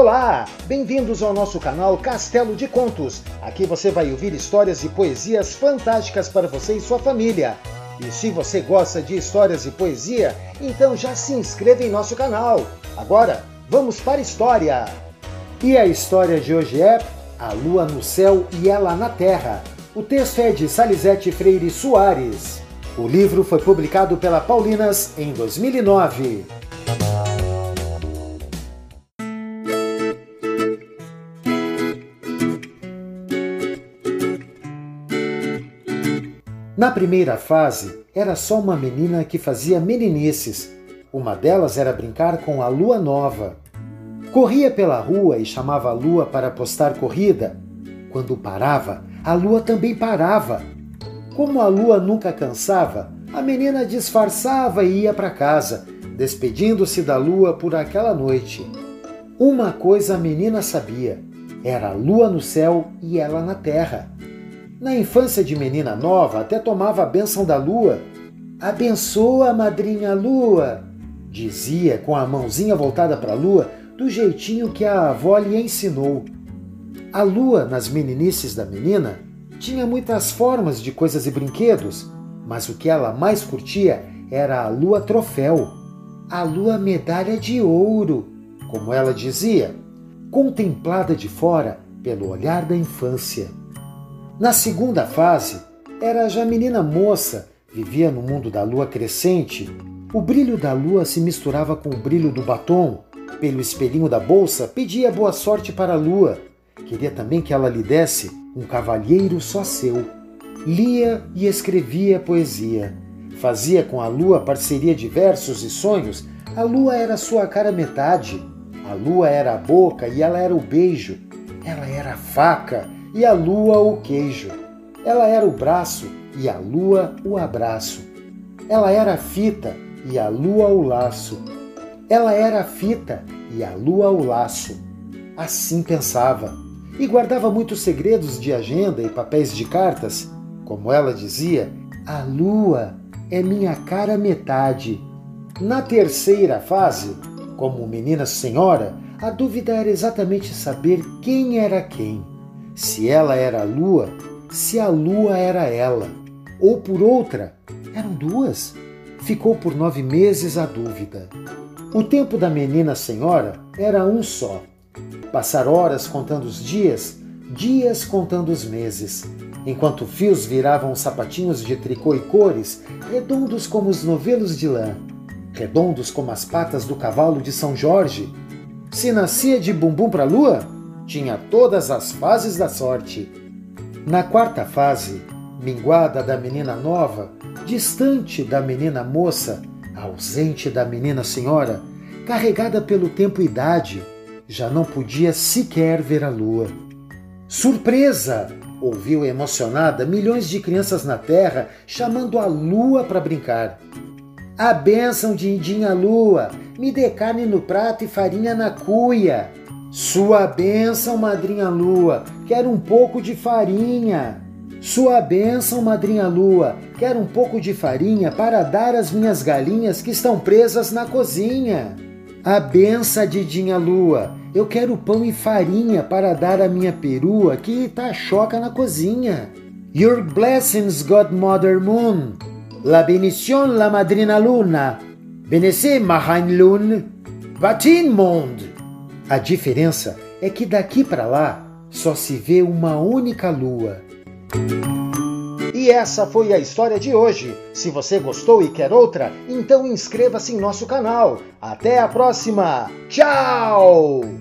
Olá! Bem-vindos ao nosso canal Castelo de Contos. Aqui você vai ouvir histórias e poesias fantásticas para você e sua família. E se você gosta de histórias e poesia, então já se inscreva em nosso canal. Agora, vamos para a história! E a história de hoje é A Lua no Céu e Ela na Terra. O texto é de Salizete Freire Soares. O livro foi publicado pela Paulinas em 2009. Na primeira fase, era só uma menina que fazia meninices. Uma delas era brincar com a lua nova. Corria pela rua e chamava a lua para apostar corrida. Quando parava, a lua também parava. Como a lua nunca cansava, a menina disfarçava e ia para casa, despedindo-se da lua por aquela noite. Uma coisa a menina sabia: era a lua no céu e ela na terra. Na infância de menina nova, até tomava a bênção da lua. Abençoa, madrinha lua, dizia com a mãozinha voltada para a lua, do jeitinho que a avó lhe ensinou. A lua, nas meninices da menina, tinha muitas formas de coisas e brinquedos, mas o que ela mais curtia era a lua troféu, a lua medalha de ouro, como ela dizia, contemplada de fora pelo olhar da infância. Na segunda fase, era já menina moça, vivia no mundo da lua crescente. O brilho da lua se misturava com o brilho do batom. Pelo espelhinho da bolsa, pedia boa sorte para a lua. Queria também que ela lhe desse um cavalheiro só seu. Lia e escrevia poesia. Fazia com a lua parceria de versos e sonhos. A lua era sua cara metade. A lua era a boca e ela era o beijo. Ela era a faca e a lua o queijo. Ela era o braço e a lua o abraço. Ela era a fita e a lua o laço. Ela era a fita e a lua o laço. Assim pensava. E guardava muitos segredos de agenda e papéis de cartas. Como ela dizia, a lua é minha cara metade. Na terceira fase, como menina senhora, a dúvida era exatamente saber quem era quem se ela era a lua, se a lua era ela, ou por outra, eram duas. Ficou por nove meses a dúvida. O tempo da menina senhora era um só. Passar horas contando os dias, dias contando os meses, enquanto fios viravam sapatinhos de tricô e cores, redondos como os novelos de lã, redondos como as patas do cavalo de São Jorge. Se nascia de bumbum para a lua, tinha todas as fases da sorte. Na quarta fase, minguada da menina nova, distante da menina moça, ausente da menina senhora, carregada pelo tempo e idade, já não podia sequer ver a lua. Surpresa! ouviu emocionada milhões de crianças na terra chamando a lua para brincar. A bênção de Indinha Lua, me dê carne no prato e farinha na cuia. Sua bênção, madrinha lua, quero um pouco de farinha. Sua bênção, madrinha lua, quero um pouco de farinha para dar às minhas galinhas que estão presas na cozinha. A benção, Didinha Lua, eu quero pão e farinha para dar à minha perua que tá choca na cozinha. Your blessings, Godmother Moon. La benedición, la madrina luna. Benesse, Mahain Lun. Batin Monde. A diferença é que daqui para lá só se vê uma única lua. E essa foi a história de hoje. Se você gostou e quer outra, então inscreva-se em nosso canal. Até a próxima! Tchau!